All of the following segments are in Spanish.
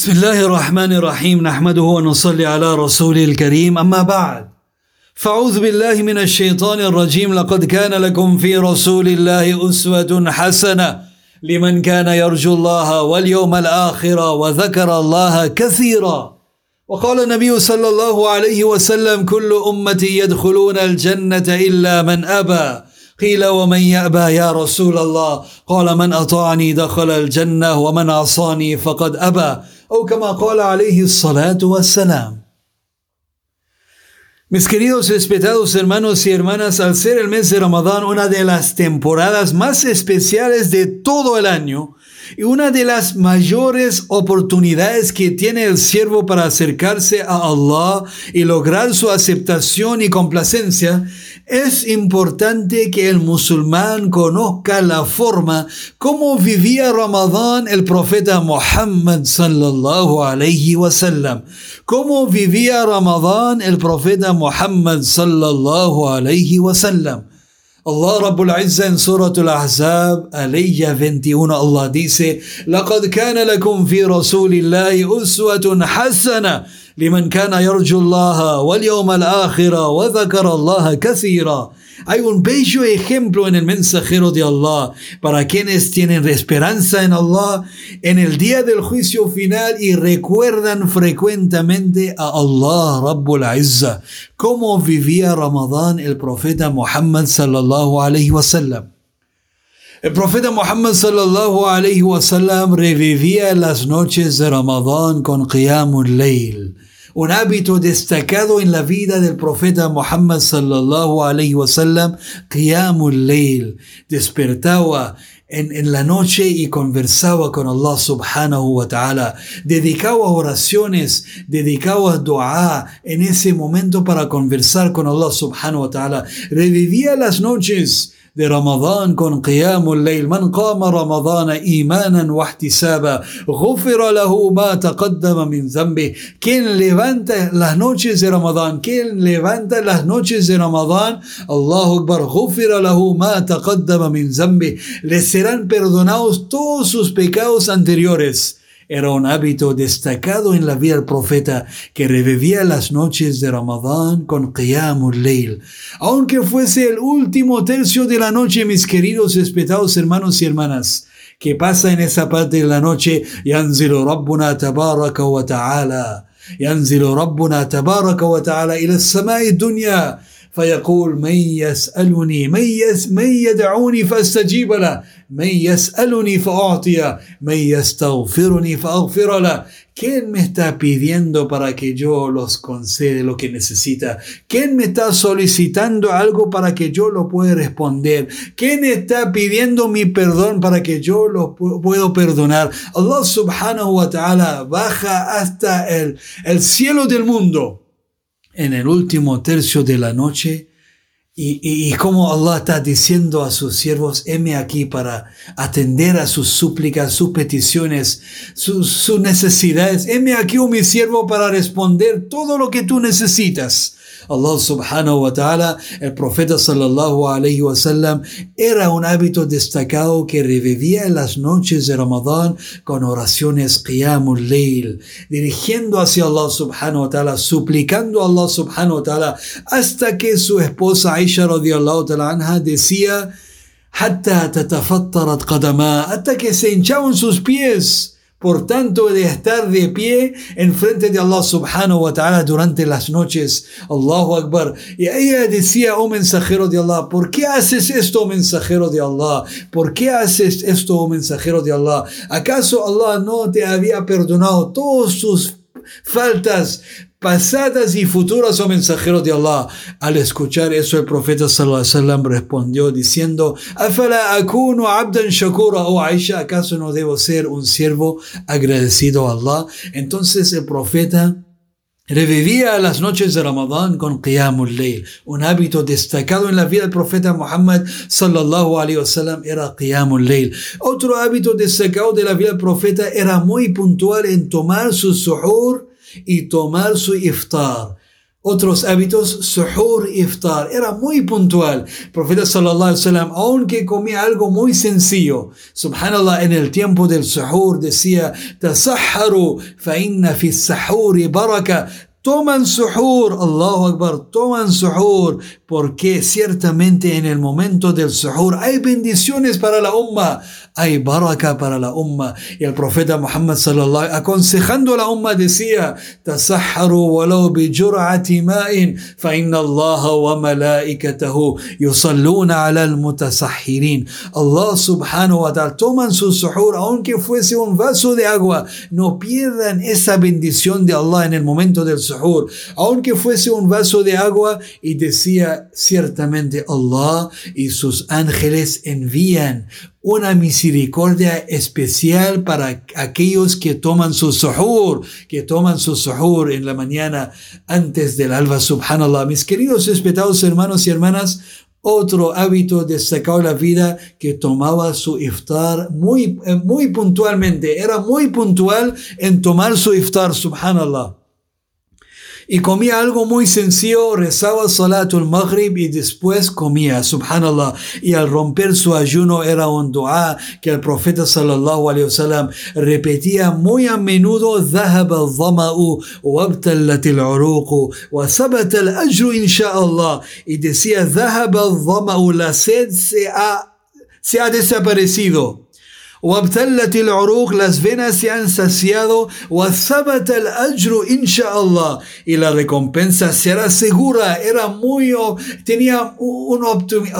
بسم الله الرحمن الرحيم نحمده ونصلي على رسوله الكريم أما بعد فاعوذ بالله من الشيطان الرجيم لقد كان لكم في رسول الله أسوة حسنة لمن كان يرجو الله واليوم الآخر وذكر الله كثيرا وقال النبي صلى الله عليه وسلم كل أمتي يدخلون الجنة إلا من أبى قيل ومن يأبى يا رسول الله قال من أطاعني دخل الجنة ومن عصاني فقد أبى o como. Mis queridos respetados hermanos y hermanas, al ser el mes de Ramadán una de las temporadas más especiales de todo el año y una de las mayores oportunidades que tiene el siervo para acercarse a Allah y lograr su aceptación y complacencia, es importante que el musulmán conozca la forma como vivía Ramadán el profeta Muhammad sallallahu alayhi wasallam. Cómo vivía Ramadán el profeta Muhammad sallallahu alayhi wasallam. Allah Rabbul Izza en Suratul Ahzab, Aliyya 21, Allah dice, لَقَدْ كَانَ لَكُمْ فِي رَسُولِ اللَّهِ أُسْوَةٌ حَسَنَةٌ liman kana. Hay un bello ejemplo en el mensajero de Allah para quienes tienen esperanza en Allah en el día del juicio final y recuerdan frecuentemente a Allah Rabbul Izzah. Cómo vivía Ramadán el profeta Muhammad sallallahu alayhi wasallam. El profeta Muhammad sallallahu alayhi wasallam revivía las noches de Ramadán con Qiyamul Layl un hábito destacado en la vida del profeta Muhammad sallallahu alayhi wasallam, Qiyamul Layl, despertaba en, en, la noche y conversaba con Allah subhanahu wa ta'ala, dedicaba oraciones, dedicaba dua en ese momento para conversar con Allah subhanahu wa ta'ala, revivía las noches, de Ramadán con Qiyamul Layl. Man qama Ramadán imanan wa ihtisaba, ghufira lahu ma taqaddama min zambi. Quien levanta las noches de Ramadán, quien levanta las noches de Ramadán, Allahu Akbar, ghufira lahu ma taqaddama min zambi. Le serán perdonados todos sus pecados anteriores. Era un hábito destacado en la vida del profeta que revivía las noches de Ramadán con Qiyamul Layl. Aunque fuese el último tercio de la noche, mis queridos respetados hermanos y hermanas, que pasa en esa parte de la noche, Yanzilu Rabbuna Tabaraka wa Ta'ala. ينزل ربنا تبارك وتعالى إلى السماء الدنيا فيقول من يسألني من, يس من يدعوني فاستجيب له من يسألني فأعطيه من يستغفرني فأغفر له ¿Quién me está pidiendo para que yo los concede lo que necesita? ¿Quién me está solicitando algo para que yo lo pueda responder? ¿Quién está pidiendo mi perdón para que yo lo puedo perdonar? Allah subhanahu wa ta'ala baja hasta el, el cielo del mundo en el último tercio de la noche y, como Allah está diciendo a sus siervos, heme aquí para atender a sus súplicas, sus peticiones, sus, necesidades. Heme aquí, oh mi siervo, para responder todo lo que tú necesitas. Allah subhanahu wa ta'ala, el profeta sallallahu alayhi wa sallam, era un hábito destacado que revivía en las noches de Ramadán con oraciones qiyamul layl, dirigiendo hacia Allah subhanahu wa ta'ala, suplicando a Allah subhanahu wa ta'ala, hasta que su esposa Aisha radiallahu ta'ala anha decía, hasta que se hinchaban sus pies por tanto, de estar de pie en frente de Allah subhanahu wa ta'ala durante las noches. Allahu Akbar. Y ella decía, oh mensajero de Allah, ¿por qué haces esto, oh mensajero de Allah? ¿Por qué haces esto, oh mensajero de Allah? ¿Acaso Allah no te había perdonado todos sus faltas pasadas y futuras, o mensajeros de Allah. Al escuchar eso, el profeta sallallahu respondió diciendo, Afala akunu abdan shakura, o Aisha, ¿acaso no debo ser un siervo agradecido a Allah? Entonces el profeta Revivía las noches de Ramadán con Qiyamul Layl. Un hábito destacado en la vida del profeta Muhammad sallallahu alaihi wasallam era Qiyamul Layl. Otro hábito destacado de la vida del profeta era muy puntual en tomar su suhur y tomar su iftar. otros hábitos, suhur, iftar, era muy puntual. El profeta sallallahu alaihi wasallam, aunque comía algo muy sencillo, subhanallah, en el tiempo del suhur decía, tasahharu fa inna fi sahuri baraka, toman suhur, Allahu Akbar, toman suhur, porque ciertamente en el momento del suhur hay bendiciones para la umma, hay baraka para la umma. Y el profeta Muhammad sallallahu aconsejando a la umma decía, ma'in, fa inna Allah wa malaikatahu yusalluna ala al-mutasahhirin. Allah subhanahu wa ta'ala toman su suhur, aunque fuese un vaso de agua, no pierdan esa bendición de Allah en el momento del suhur, aunque fuese un vaso de agua, y decía, ciertamente Allah y sus ángeles envían una misericordia especial para aquellos que toman su suhur, que toman su suhur en la mañana antes del alba, subhanallah. Mis queridos respetados hermanos y hermanas, otro hábito destacado en la vida que tomaba su iftar muy, eh, muy puntualmente, era muy puntual en tomar su iftar, subhanallah y comía algo muy sencillo, rezaba Salatul Maghrib y después comía, subhanallah. Y al romper su ayuno era un dua que el profeta sallallahu alayhi wasallam repetía muy a menudo, ذهب الظمأ وابتلت العروق وثبت الأجر إن شاء الله. Y decía, ذهب الظمأ, la sed se ha, se ha desaparecido. وابتلت العروق las venas se han saciado وثبت الأجر إن شاء الله y la recompensa será segura era muy tenía un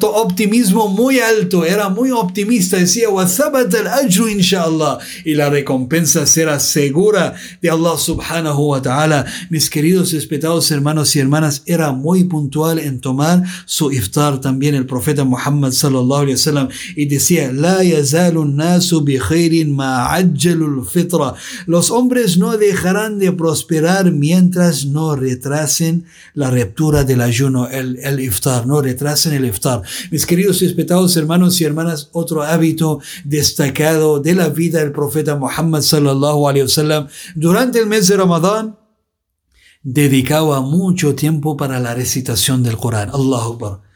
optimismo muy alto era muy optimista decía وثبت الأجر إن شاء الله y la recompensa será segura de Allah subhanahu wa ta'ala mis queridos respetados hermanos y hermanas era muy puntual en tomar su iftar también el profeta Muhammad sallallahu alaihi wasallam y decía لا يزال الناس los hombres no dejarán de prosperar mientras no retrasen la ruptura del ayuno, el, el iftar, no retrasen el iftar. Mis queridos y respetados hermanos y hermanas, otro hábito destacado de la vida del profeta Muhammad sallallahu alaihi wasallam durante el mes de Ramadán dedicaba mucho tiempo para la recitación del Corán. Allahu Akbar.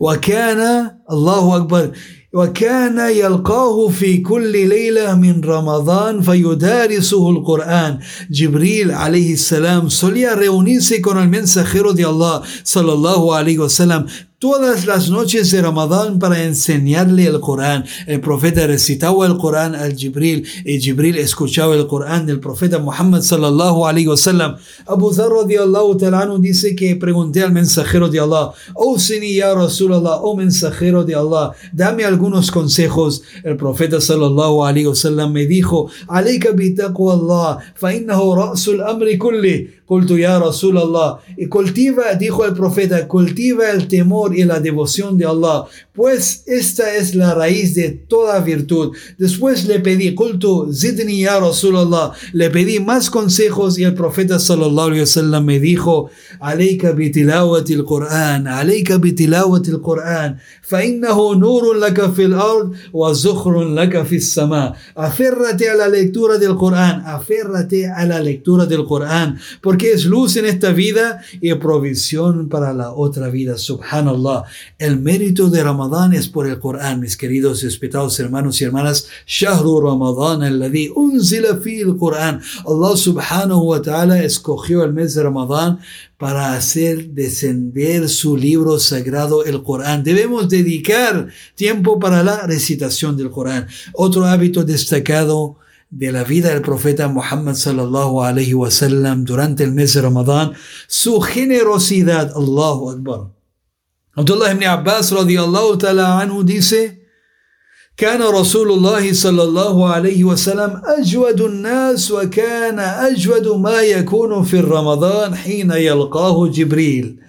وكان الله أكبر وكان يلقاه في كل ليلة من رمضان فيدارسه القرآن. جبريل عليه السلام solía reunirse con el mensajero de صلى الله عليه وسلم todas las noches de Ramadán para enseñarle el Corán. El profeta recitaba el Corán al Jibril y Jibril escuchaba el Corán del profeta Muhammad sallallahu alaihi wasallam. Abu Dharr radiallahu ta'ala dice que pregunté al mensajero de Allah, oh Sini ya Rasulallah, oh mensajero de Allah, dame algunos consejos. El profeta sallallahu alaihi wasallam me dijo, alayka bi taqwa Allah, fa innahu ra'sul amri kulli. Culto ya Rasulallah. Y cultiva, dijo el profeta, cultiva el temor y la devoción de Allah, pues esta es la raíz de toda virtud. Después le pedí, culto, zidni ya Rasulallah, le pedí más consejos y el profeta sallallahu alaihi wasallam me dijo, alayka bitilawati al-Qur'an, alayka bitilawati al-Qur'an, fa innahu nurun laka fil ard wa zukhrun laka fis sama. Aférrate a la lectura del Qur'an, aférrate a la lectura del Qur'an, porque que es luz en esta vida y provisión para la otra vida. Subhanallah. El mérito de Ramadán es por el Corán, mis queridos y respetados hermanos y hermanas. Shahru Ramadán, alladhi unzila fi el Corán. Allah subhanahu wa ta'ala escogió el mes de Ramadán para hacer descender su libro sagrado, el Corán. Debemos dedicar tiempo para la recitación del Corán. Otro hábito destacado de la vida del profeta Muhammad sallallahu alayhi wa sallam durante el mes de Ramadán, su generosidad, Allahu Akbar. Abdullah ibn Abbas radiallahu ta'ala anhu dice, كان رسول الله صلى الله عليه وسلم أجود الناس وكان أجود ما يكون في رمضان حين يلقاه جبريل.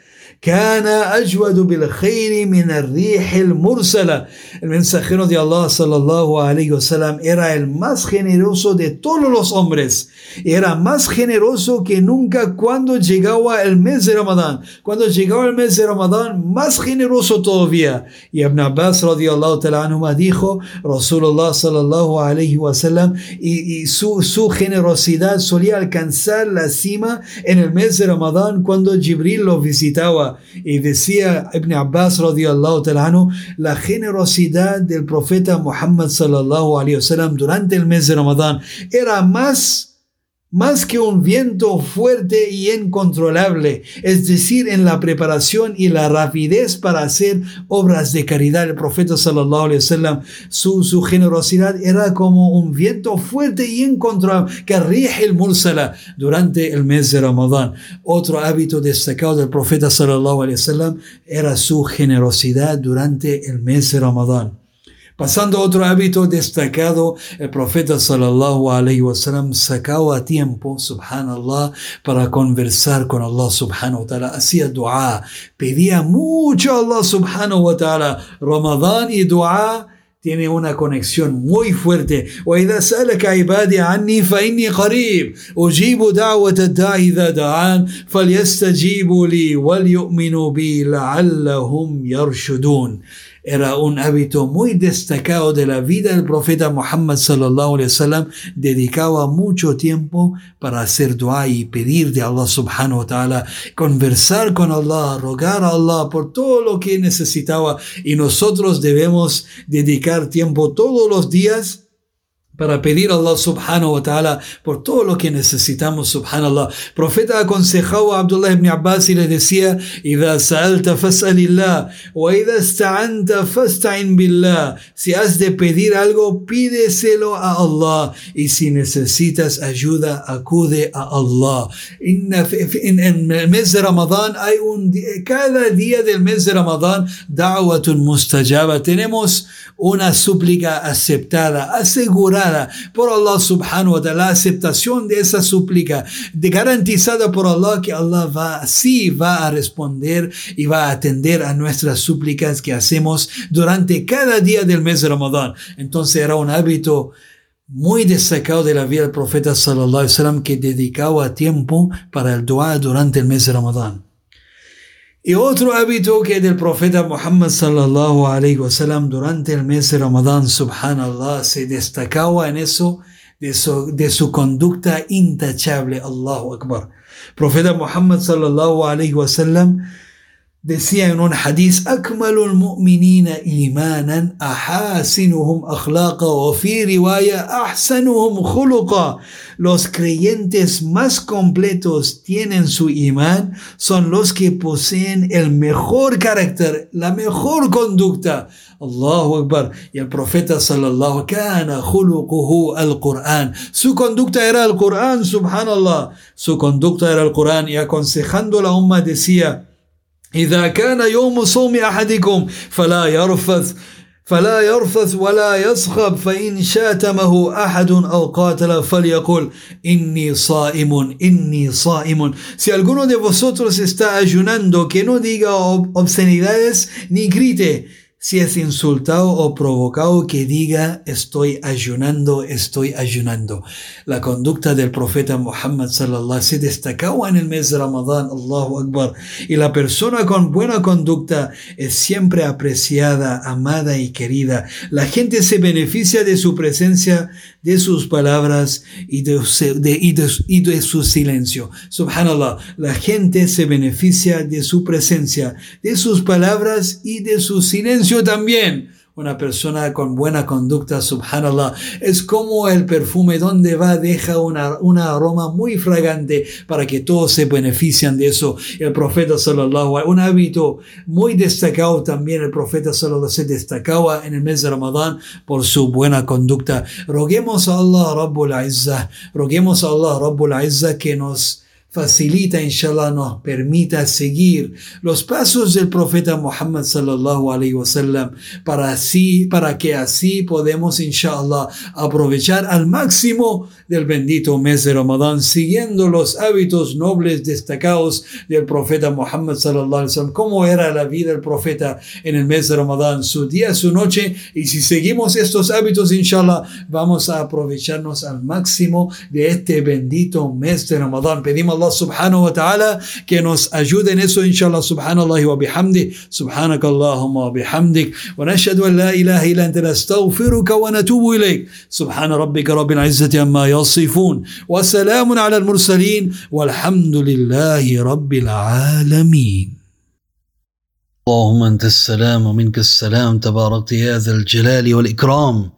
El mensajero de Allah sallallahu alayhi wasallam era el más generoso de todos los hombres. Era más generoso que nunca cuando llegaba el mes de Ramadán. Cuando llegaba el mes de Ramadán, más generoso todavía. Y Ibn Abbas radiallahu ta'ala dijo, Rasulullah sallallahu alayhi wasallam, y, y su, su generosidad solía alcanzar la cima en el mes de Ramadán cuando Jibril lo visitaba. Y decía Ibn Abbas radiallahu anhu, la generosidad del profeta Muhammad sallallahu alayhi wasallam durante el mes de Ramadán era más más que un viento fuerte y incontrolable, es decir, en la preparación y la rapidez para hacer obras de caridad. El profeta sallallahu alaihi wasallam, su, su generosidad era como un viento fuerte y incontrolable que rige el mursala durante el mes de Ramadán. Otro hábito destacado del profeta sallallahu alaihi wasallam era su generosidad durante el mes de Ramadán. Pasando a otro hábito destacado, el profeta sallallahu alayhi wasallam sacaba tiempo, subhanallah, para conversar con Allah subhanahu wa ta'ala. Hacía dua, pedía mucho a Allah subhanahu wa ta'ala. Ramadán y dua tiene una conexión muy fuerte. وإذا سألك عبادي عني فإني قريب أجيب دعوة الداعي إذا دعان فليستجيبوا لي وليؤمنوا بي لعلهم يرشدون era un hábito muy destacado de la vida del profeta Muhammad sallallahu alaihi wasallam. Dedicaba mucho tiempo para hacer dua y pedir de Allah subhanahu wa ta'ala, conversar con Allah, rogar a Allah por todo lo que necesitaba. Y nosotros debemos dedicar tiempo todos los días para pedir a Allah subhanahu wa ta'ala por todo lo que necesitamos, subhanallah. Profeta aconsejaba a Abdullah ibn Abbas y le decía, إِذَا سَأَلْتَ فَاسْأَلِ اللَّهِ وَإِذَا اسْتَعَنْتَ فَاسْتَعِنْ بِاللَّهِ Si has de pedir algo, pídeselo a Allah. Y si necesitas ayuda, acude a Allah. En el mes de Ramadán hay un cada día del mes de Ramadán, da'watun mustajaba. Tenemos una súplica aceptada, asegurada por Allah subhanahu wa ta'ala, la aceptación de esa súplica, de garantizada por Allah que Allah va, sí va a responder y va a atender a nuestras súplicas que hacemos durante cada día del mes de Ramadán. Entonces era un hábito muy destacado de la vida del profeta sallallahu alaihi wasallam que dedicaba tiempo para el dua durante el mes de Ramadán. Y otro hábito que del profeta Muhammad sallallahu alaihi wasallam durante el mes de Ramadán, subhanallah, se destacaba en eso de su, conducta intachable, Allahu Akbar. Profeta Muhammad sallallahu alaihi wasallam decía en un akmalul mu'minina imanan ahasinuhum akhlaqa fi riwaya ahsanuhum khuluqa. Los creyentes más completos tienen su imán son los que poseen el mejor carácter la mejor conducta. Allahu Akbar. Y el profeta sallallahu kana khuluquhu al-Qur'an. Su conducta era el Qur'an subhanallah. Su conducta era el Qur'an. Y aconsejando la umma decía إذا كان يوم صوم أحدكم فلا يرفث فلا يرفث ولا يصخب فإن شاتمه أحد أو قاتل فليقل إني صائم إني صائم. Si alguno de vosotros está ayunando, que no diga obscenidades ni grite si es insultado o provocado, que diga estoy ayunando, estoy ayunando. La conducta del profeta Muhammad sallallahu se destacaba en el mes de Ramadán, Allahu Akbar. Y la persona con buena conducta es siempre apreciada, amada y querida. La gente se beneficia de su presencia, de sus palabras y de, su silencio. Subhanallah, la gente se beneficia de su presencia, de sus palabras y de su silencio también. Una persona con buena conducta, subhanallah, es como el perfume donde va, deja una, una aroma muy fragante para que todos se benefician de eso. El profeta sallallahu un hábito muy destacado también, el profeta sallallahu se destacaba en el mes de Ramadán por su buena conducta. Roguemos a Allah Rabbul Izzah, roguemos a Allah Rabbul Izzah que nos facilita, inshallah, nos permita seguir los pasos del profeta Muhammad sallallahu alaihi wasallam para así, para que así podemos, inshallah, aprovechar al máximo del bendito mes de Ramadán, siguiendo los hábitos nobles destacados del profeta Muhammad sallallahu alaihi wasallam, cómo era la vida del profeta en el mes de Ramadán, su día, su noche, y si seguimos estos hábitos, inshallah, vamos a aprovecharnos al máximo de este bendito mes de Ramadán. Pedimos Allah subhanahu wa ta'ala que nos ayude en eso, inshallah, subhanallah wa bihamdi, subhanak Allahumma wa bihamdik, wa nashhadu an la ilaha illa anta nastaghfiruka wa natubu ilayk. Subhana rabbika rabbil izzati amma yasifun, wa salamun ala al-mursalin, walhamdulillahi rabbil alamin. اللهم انت السلام ومنك السلام تباركت يا ذا الجلال والاكرام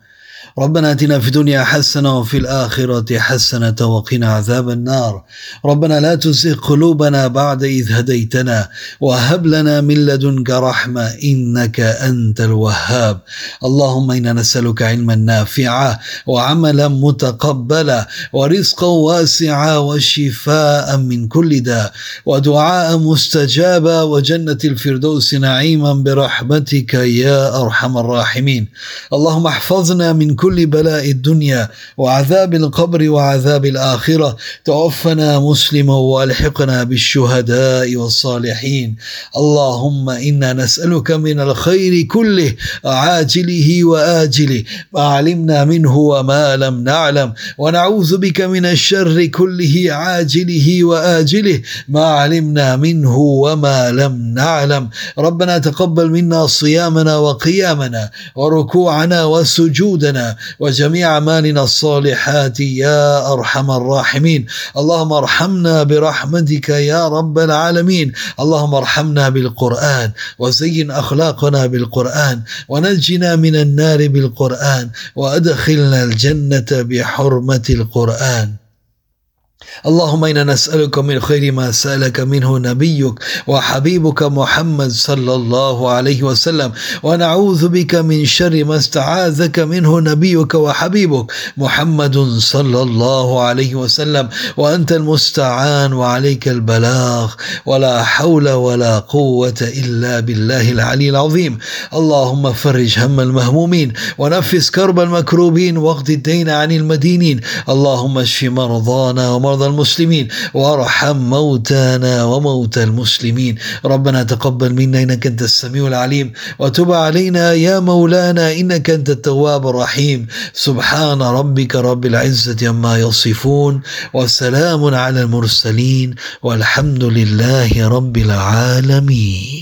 ربنا آتنا في الدنيا حسنة وفي الآخرة حسنة وقنا عذاب النار. ربنا لا تزغ قلوبنا بعد إذ هديتنا وهب لنا من لدنك رحمة إنك أنت الوهاب. اللهم إنا نسألك علما نافعا وعملا متقبلا ورزقا واسعا وشفاء من كل داء ودعاء مستجابا وجنة الفردوس نعيما برحمتك يا أرحم الراحمين. اللهم احفظنا من كل بلاء الدنيا وعذاب القبر وعذاب الآخرة. توفنا مسلما وألحقنا بالشهداء والصالحين. اللهم إنا نسألك من الخير كله عاجله وآجله. ما علمنا منه وما لم نعلم. ونعوذ بك من الشر كله عاجله وآجله. ما علمنا منه وما لم نعلم. ربنا تقبل منا صيامنا وقيامنا وركوعنا وسجودنا. وجميع أعمالنا الصالحات يا أرحم الراحمين. اللهم ارحمنا برحمتك يا رب العالمين. اللهم ارحمنا بالقرآن وزين أخلاقنا بالقرآن ونجنا من النار بالقرآن وأدخلنا الجنة بحرمة القرآن. اللهم إنا نسألك من خير ما سألك منه نبيك وحبيبك محمد صلى الله عليه وسلم ونعوذ بك من شر ما استعاذك منه نبيك وحبيبك محمد صلى الله عليه وسلم وأنت المستعان وعليك البلاغ ولا حول ولا قوة إلا بالله العلي العظيم. اللهم فرج هم المهمومين ونفس كرب المكروبين واقض الدين عن المدينين. اللهم اشف مرضانا ومرضى المسلمين وأرحم موتانا وموتى المسلمين. ربنا تقبل منا إنك أنت السميع العليم وتب علينا يا مولانا إنك أنت التواب الرحيم. سبحان ربك رب العزة عما يصفون وسلام على المرسلين والحمد لله رب العالمين.